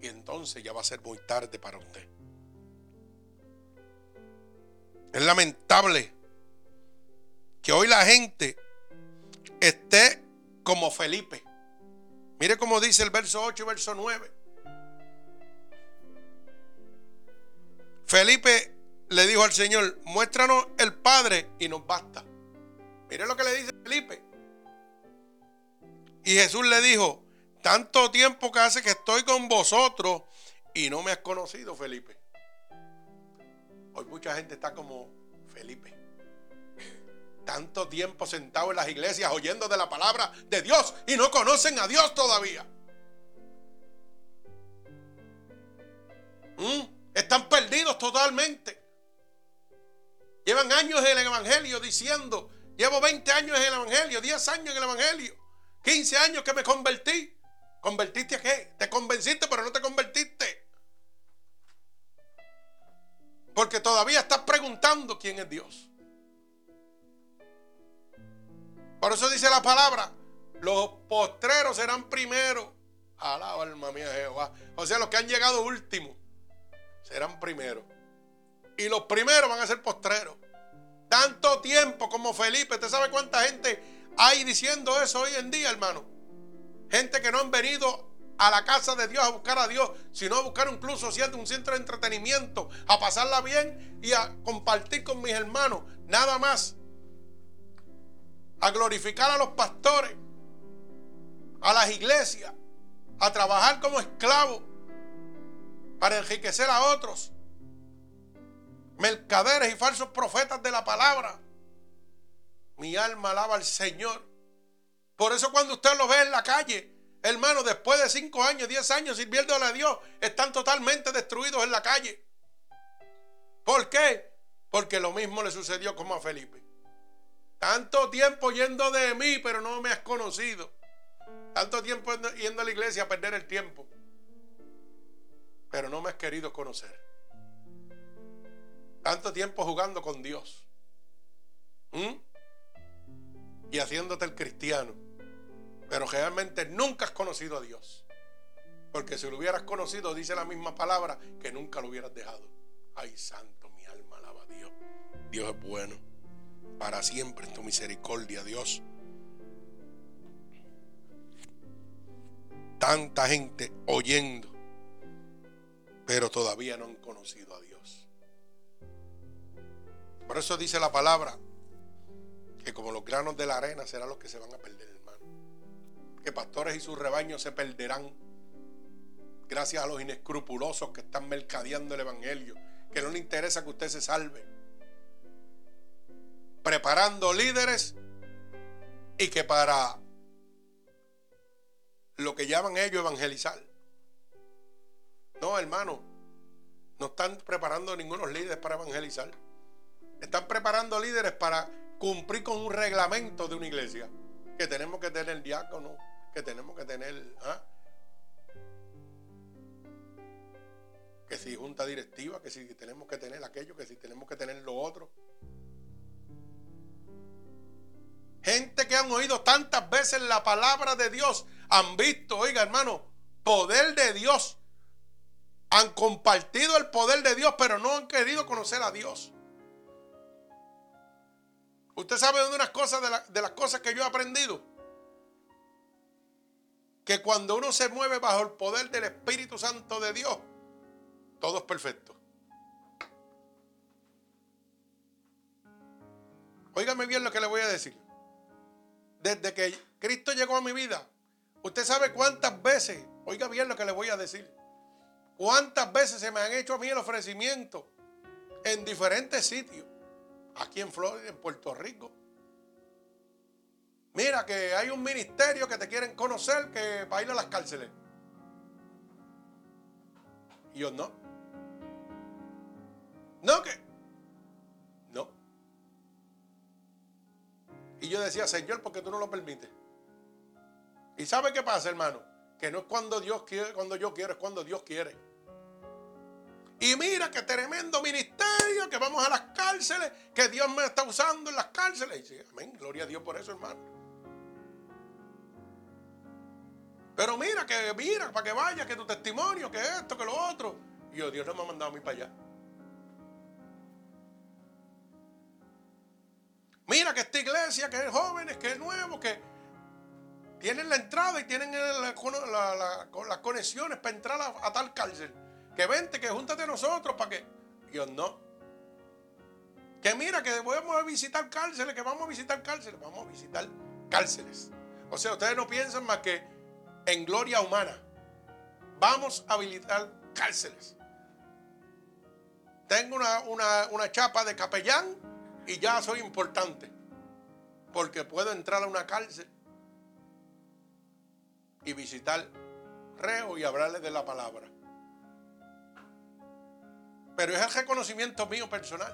Y entonces ya va a ser muy tarde para usted. Es lamentable que hoy la gente esté como Felipe. Mire cómo dice el verso 8 y verso 9. Felipe le dijo al Señor, muéstranos el Padre y nos basta. Mire lo que le dice Felipe. Y Jesús le dijo, tanto tiempo que hace que estoy con vosotros y no me has conocido, Felipe. Hoy mucha gente está como Felipe. Tanto tiempo sentado en las iglesias oyendo de la palabra de Dios y no conocen a Dios todavía. ¿Mm? Están perdidos totalmente. Llevan años en el Evangelio diciendo, llevo 20 años en el Evangelio, 10 años en el Evangelio, 15 años que me convertí. ¿Convertiste a qué? Te convenciste, pero no te convertiste. Porque todavía estás preguntando quién es Dios. Por eso dice la palabra, los postreros serán primero. Alaba alma mía Jehová. O sea, los que han llegado último serán primero. Y los primeros van a ser postreros. Tanto tiempo como Felipe. ¿Usted sabe cuánta gente hay diciendo eso hoy en día, hermano? Gente que no han venido a la casa de Dios a buscar a Dios, sino a buscar un club social, un centro de entretenimiento, a pasarla bien y a compartir con mis hermanos. Nada más. A glorificar a los pastores, a las iglesias, a trabajar como esclavos para enriquecer a otros. Mercaderes y falsos profetas de la palabra. Mi alma alaba al Señor. Por eso cuando usted lo ve en la calle, hermano, después de 5 años, 10 años sirviéndole a Dios, están totalmente destruidos en la calle. ¿Por qué? Porque lo mismo le sucedió como a Felipe. Tanto tiempo yendo de mí, pero no me has conocido. Tanto tiempo yendo a la iglesia a perder el tiempo. Pero no me has querido conocer. Tanto tiempo jugando con Dios. ¿Mm? Y haciéndote el cristiano pero realmente nunca has conocido a Dios. Porque si lo hubieras conocido, dice la misma palabra, que nunca lo hubieras dejado. Ay, santo, mi alma alaba a Dios. Dios es bueno. Para siempre en tu misericordia, Dios. Tanta gente oyendo, pero todavía no han conocido a Dios. Por eso dice la palabra que como los granos de la arena serán los que se van a perder que pastores y sus rebaños se perderán gracias a los inescrupulosos que están mercadeando el Evangelio, que no le interesa que usted se salve, preparando líderes y que para lo que llaman ellos evangelizar. No, hermano, No están preparando ningunos líderes para evangelizar. Están preparando líderes para cumplir con un reglamento de una iglesia. Que tenemos que tener diácono, que tenemos que tener... ¿ah? Que si junta directiva, que si tenemos que tener aquello, que si tenemos que tener lo otro. Gente que han oído tantas veces la palabra de Dios, han visto, oiga hermano, poder de Dios. Han compartido el poder de Dios, pero no han querido conocer a Dios. Usted sabe de unas de, de las cosas que yo he aprendido. Que cuando uno se mueve bajo el poder del Espíritu Santo de Dios, todo es perfecto. Óigame bien lo que le voy a decir. Desde que Cristo llegó a mi vida, usted sabe cuántas veces, oiga bien lo que le voy a decir, cuántas veces se me han hecho a mí el ofrecimiento en diferentes sitios aquí en Florida, en Puerto Rico. Mira que hay un ministerio que te quieren conocer que va a ir a las cárceles. Y yo no. No, que. No. Y yo decía, Señor, ¿por qué tú no lo permites? ¿Y sabe qué pasa, hermano? Que no es cuando Dios quiere, cuando yo quiero, es cuando Dios quiere. Y mira qué tremendo ministerio, que vamos a las cárceles, que Dios me está usando en las cárceles. Y amén, gloria a Dios por eso, hermano. Pero mira, que mira, para que vaya, que tu testimonio, que esto, que lo otro. Y yo, Dios no me ha mandado a mí para allá. Mira que esta iglesia, que es jóvenes, que es nuevo, que tienen la entrada y tienen las conexiones para entrar a tal cárcel. Que vente, que júntate a nosotros para que. Dios no. Que mira, que vamos visitar cárceles, que vamos a visitar cárceles. Vamos a visitar cárceles. O sea, ustedes no piensan más que en gloria humana. Vamos a habilitar cárceles. Tengo una, una chapa de capellán y ya soy importante. Porque puedo entrar a una cárcel y visitar reo y hablarle de la palabra. Pero es el reconocimiento mío personal.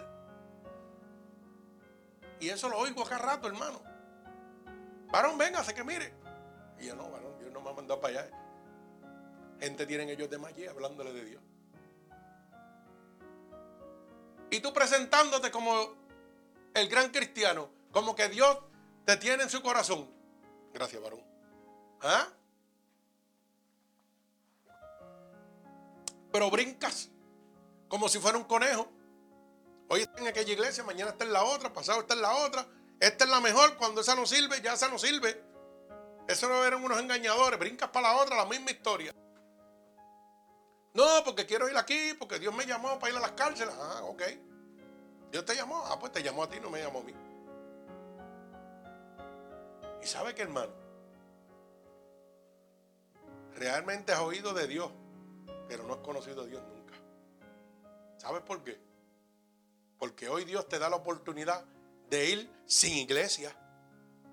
Y eso lo oigo acá rato, hermano. Varón, véngase que mire. Y yo no, varón, Dios no me ha mandado para allá. Gente tienen ellos de allí hablándole de Dios. Y tú presentándote como el gran cristiano, como que Dios te tiene en su corazón. Gracias, varón. ¿Ah? Pero brincas como si fuera un conejo. Hoy está en aquella iglesia, mañana está en la otra, pasado está en la otra. Esta es la mejor, cuando esa no sirve, ya esa no sirve. Eso no eran unos engañadores, brincas para la otra, la misma historia. No, porque quiero ir aquí, porque Dios me llamó para ir a las cárceles. Ah, ok. Dios te llamó. Ah, pues te llamó a ti, no me llamó a mí. Y sabe que hermano, realmente has oído de Dios, pero no has conocido a Dios nunca. ¿Sabes por qué? Porque hoy Dios te da la oportunidad de ir sin iglesia,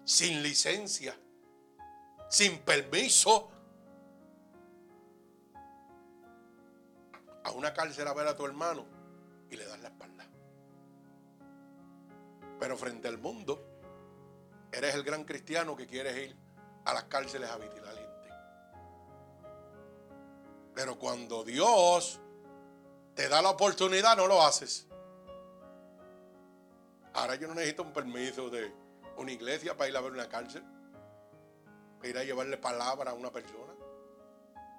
sin licencia, sin permiso, a una cárcel a ver a tu hermano y le das la espalda. Pero frente al mundo, eres el gran cristiano que quieres ir a las cárceles a vigilar gente. Pero cuando Dios te da la oportunidad, no lo haces. Ahora yo no necesito un permiso de una iglesia para ir a ver una cárcel, para ir a llevarle palabra a una persona.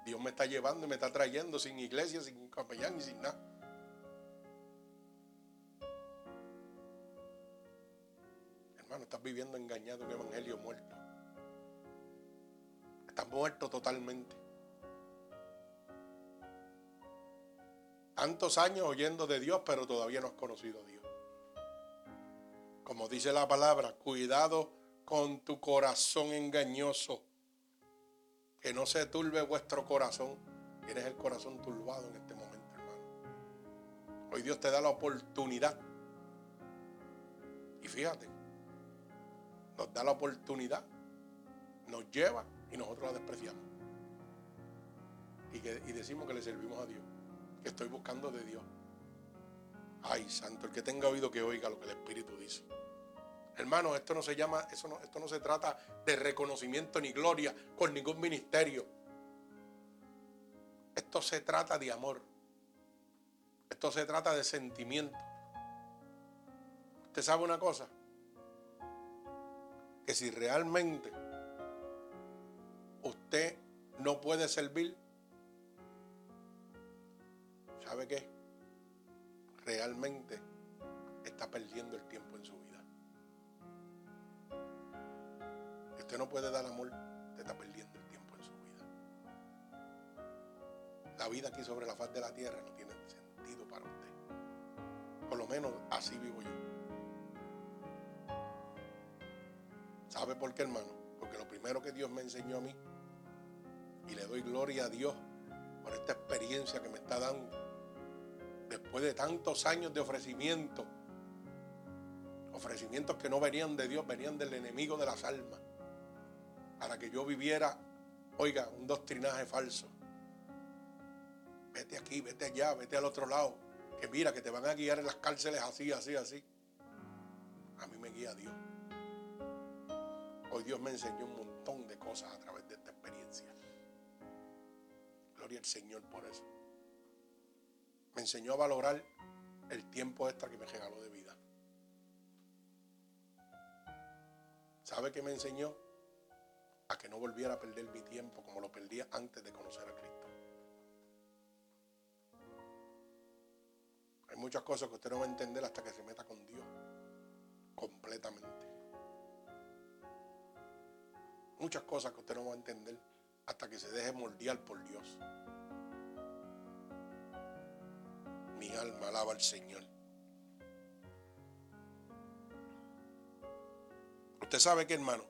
Dios me está llevando y me está trayendo sin iglesia, sin capellán y sin nada. Hermano, estás viviendo engañado un evangelio muerto. Estás muerto totalmente. Tantos años oyendo de Dios, pero todavía no has conocido a Dios. Como dice la palabra, cuidado con tu corazón engañoso. Que no se turbe vuestro corazón. Tienes el corazón turbado en este momento, hermano. Hoy Dios te da la oportunidad. Y fíjate, nos da la oportunidad, nos lleva y nosotros la despreciamos. Y, y decimos que le servimos a Dios. Que estoy buscando de Dios. Ay, santo, el que tenga oído que oiga lo que el Espíritu dice. Hermano, esto no se llama, eso no, esto no se trata de reconocimiento ni gloria con ningún ministerio. Esto se trata de amor. Esto se trata de sentimiento. ¿Usted sabe una cosa? Que si realmente usted no puede servir, ¿sabe qué? Realmente está perdiendo el tiempo en su vida. Usted no puede dar amor, usted está perdiendo el tiempo en su vida. La vida aquí sobre la faz de la tierra no tiene sentido para usted. Por lo menos así vivo yo. ¿Sabe por qué, hermano? Porque lo primero que Dios me enseñó a mí, y le doy gloria a Dios por esta experiencia que me está dando, después de tantos años de ofrecimiento, ofrecimientos que no venían de Dios, venían del enemigo de las almas, para que yo viviera, oiga, un doctrinaje falso. Vete aquí, vete allá, vete al otro lado, que mira, que te van a guiar en las cárceles así, así, así. A mí me guía Dios. Hoy Dios me enseñó un montón de cosas a través de esta experiencia. Gloria al Señor por eso. Me enseñó a valorar el tiempo extra que me regaló de vida. ¿Sabe qué me enseñó? A que no volviera a perder mi tiempo como lo perdía antes de conocer a Cristo. Hay muchas cosas que usted no va a entender hasta que se meta con Dios completamente. Muchas cosas que usted no va a entender hasta que se deje moldear por Dios. Alma alaba al Señor. Usted sabe que, hermano,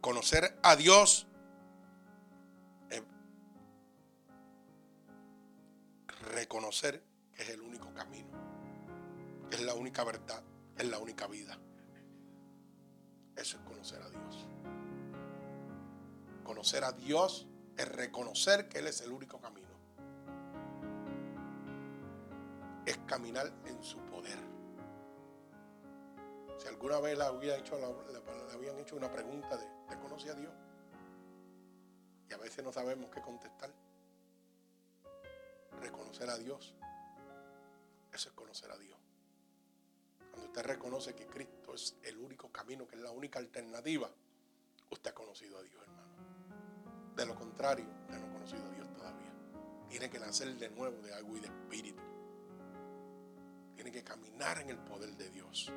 conocer a Dios es reconocer que es el único camino, es la única verdad, es la única vida. Eso es conocer a Dios. Conocer a Dios es reconocer que Él es el único camino. Caminar en su poder. Si alguna vez le, había hecho, habían hecho una pregunta de, ¿te conoce a Dios? Y a veces no sabemos qué contestar. Reconocer a Dios. Eso es conocer a Dios. Cuando usted reconoce que Cristo es el único camino, que es la única alternativa, usted ha conocido a Dios, hermano. De lo contrario, usted no ha conocido a Dios todavía. Tiene que nacer de nuevo de agua y de espíritu. Tiene que caminar en el poder de Dios.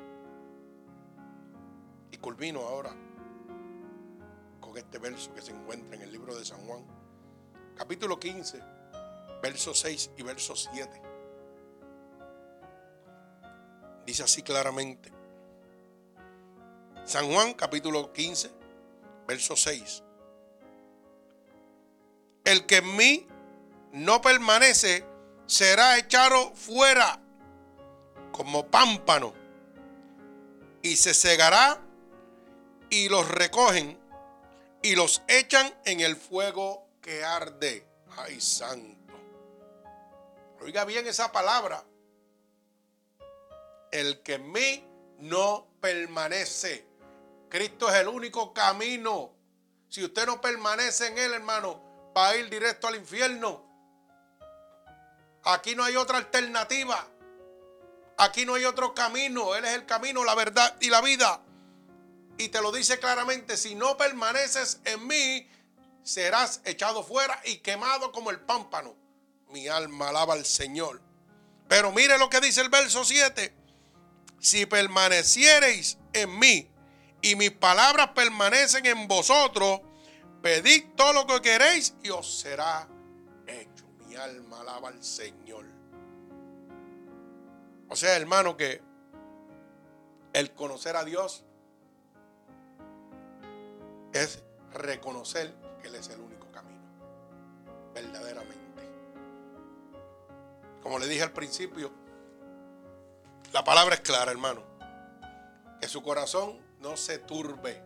Y culmino ahora con este verso que se encuentra en el libro de San Juan, capítulo 15, verso 6 y verso 7. Dice así claramente. San Juan capítulo 15, verso 6. El que en mí no permanece será echado fuera como pámpano y se cegará y los recogen y los echan en el fuego que arde. Ay, santo. Oiga bien esa palabra el que en mí no permanece. Cristo es el único camino. Si usted no permanece en él, hermano, va a ir directo al infierno. Aquí no hay otra alternativa. Aquí no hay otro camino. Él es el camino, la verdad y la vida. Y te lo dice claramente, si no permaneces en mí, serás echado fuera y quemado como el pámpano. Mi alma alaba al Señor. Pero mire lo que dice el verso 7 si permaneciereis en mí y mis palabras permanecen en vosotros, pedid todo lo que queréis y os será hecho. Mi alma alaba al Señor. O sea, hermano, que el conocer a Dios es reconocer que Él es el único camino. Verdaderamente. Como le dije al principio, la palabra es clara, hermano. Que su corazón no se turbe.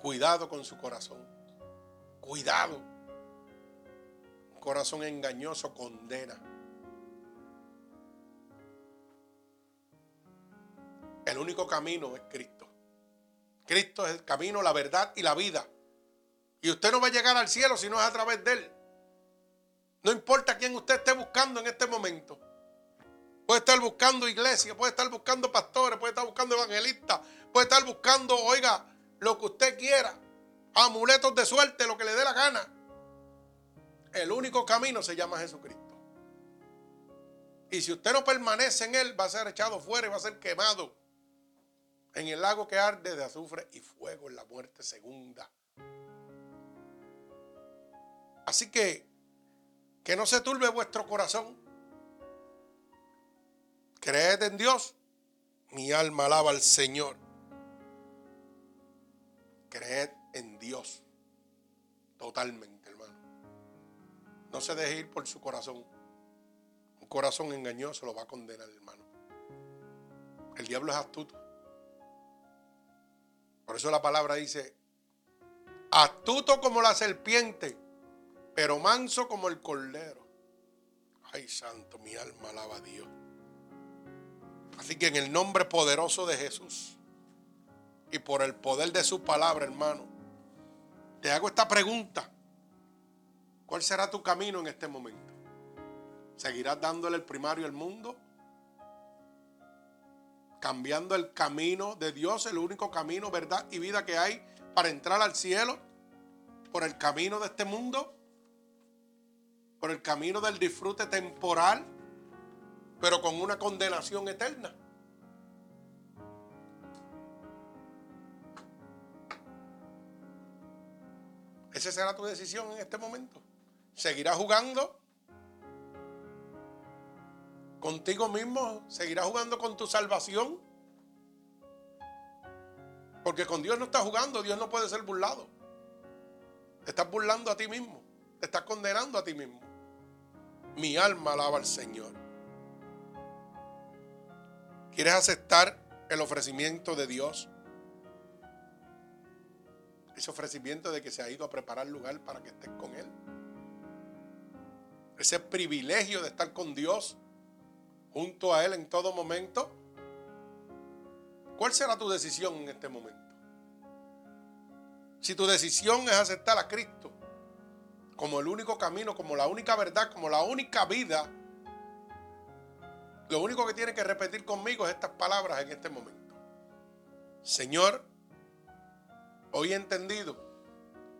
Cuidado con su corazón. Cuidado. corazón engañoso condena. El único camino es Cristo. Cristo es el camino, la verdad y la vida. Y usted no va a llegar al cielo si no es a través de Él. No importa quién usted esté buscando en este momento. Puede estar buscando iglesia, puede estar buscando pastores, puede estar buscando evangelistas, puede estar buscando, oiga, lo que usted quiera. Amuletos de suerte, lo que le dé la gana. El único camino se llama Jesucristo. Y si usted no permanece en Él, va a ser echado fuera y va a ser quemado en el lago que arde de azufre y fuego en la muerte segunda. Así que que no se turbe vuestro corazón. Creed en Dios. Mi alma alaba al Señor. Creed en Dios. Totalmente, hermano. No se deje ir por su corazón. Un corazón engañoso lo va a condenar, hermano. El diablo es astuto. Por eso la palabra dice, astuto como la serpiente pero manso como el cordero. Ay, santo, mi alma alaba a Dios. Así que en el nombre poderoso de Jesús y por el poder de su palabra, hermano, te hago esta pregunta. ¿Cuál será tu camino en este momento? ¿Seguirás dándole el primario al mundo? ¿Cambiando el camino de Dios, el único camino, verdad y vida que hay para entrar al cielo? ¿Por el camino de este mundo? por el camino del disfrute temporal, pero con una condenación eterna. Esa será tu decisión en este momento. ¿Seguirás jugando contigo mismo? ¿Seguirás jugando con tu salvación? Porque con Dios no estás jugando, Dios no puede ser burlado. Te estás burlando a ti mismo, te estás condenando a ti mismo. Mi alma alaba al Señor. ¿Quieres aceptar el ofrecimiento de Dios? Ese ofrecimiento de que se ha ido a preparar lugar para que estés con Él. Ese privilegio de estar con Dios junto a Él en todo momento. ¿Cuál será tu decisión en este momento? Si tu decisión es aceptar a Cristo, como el único camino, como la única verdad, como la única vida, lo único que tiene que repetir conmigo es estas palabras en este momento. Señor, hoy he entendido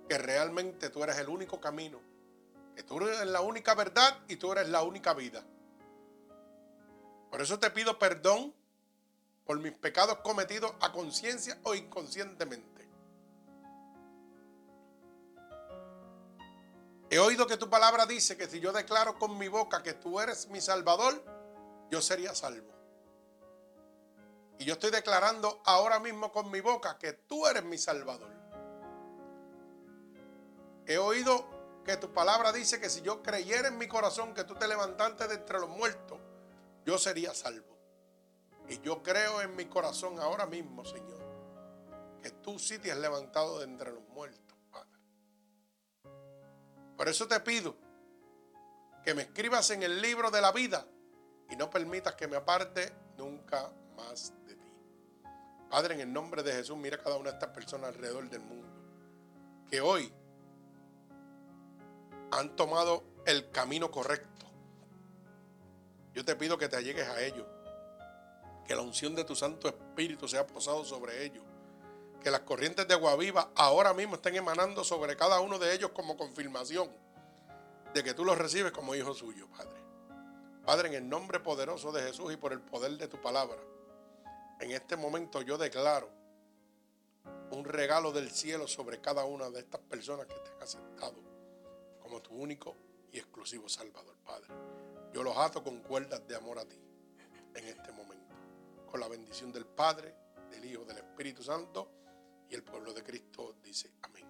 que realmente tú eres el único camino, que tú eres la única verdad y tú eres la única vida. Por eso te pido perdón por mis pecados cometidos a conciencia o inconscientemente. He oído que tu palabra dice que si yo declaro con mi boca que tú eres mi salvador, yo sería salvo. Y yo estoy declarando ahora mismo con mi boca que tú eres mi salvador. He oído que tu palabra dice que si yo creyera en mi corazón que tú te levantaste de entre los muertos, yo sería salvo. Y yo creo en mi corazón ahora mismo, Señor, que tú sí te has levantado de entre los muertos. Por eso te pido que me escribas en el libro de la vida y no permitas que me aparte nunca más de ti. Padre, en el nombre de Jesús, mira a cada una de estas personas alrededor del mundo que hoy han tomado el camino correcto. Yo te pido que te allegues a ellos, que la unción de tu Santo Espíritu sea posado sobre ellos que las corrientes de agua viva ahora mismo estén emanando sobre cada uno de ellos como confirmación de que tú los recibes como hijo suyo, Padre. Padre, en el nombre poderoso de Jesús y por el poder de tu palabra, en este momento yo declaro un regalo del cielo sobre cada una de estas personas que te han aceptado como tu único y exclusivo Salvador, Padre. Yo los ato con cuerdas de amor a ti en este momento, con la bendición del Padre, del Hijo, del Espíritu Santo y el pueblo de Cristo dice amén.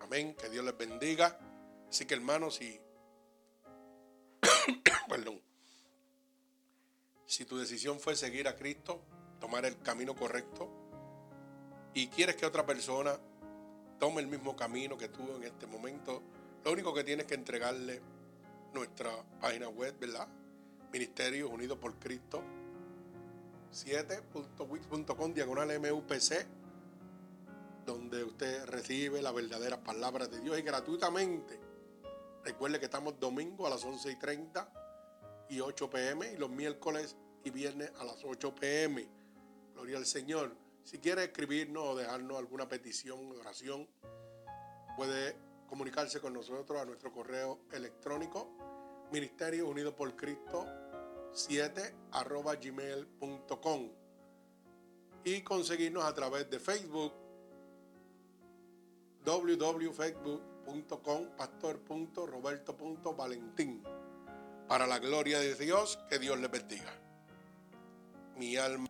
Amén, que Dios les bendiga. Así que hermanos, si, perdón, si tu decisión fue seguir a Cristo, tomar el camino correcto, y quieres que otra persona tome el mismo camino que tú en este momento, lo único que tienes que entregarle nuestra página web, ¿verdad? Ministerios Unidos por Cristo 7.wix.com diagonal MUPC, donde usted recibe las verdaderas palabras de Dios y gratuitamente. Recuerde que estamos domingo a las 11 y 30 y 8 pm y los miércoles y viernes a las 8 pm. Gloria al Señor. Si quiere escribirnos o dejarnos alguna petición, oración, puede comunicarse con nosotros a nuestro correo electrónico Ministerio Unido por Cristo 7 arroba gmail.com y conseguirnos a través de Facebook www.facebook.com pastor.roberto.valentín para la gloria de Dios que Dios le bendiga. Mi alma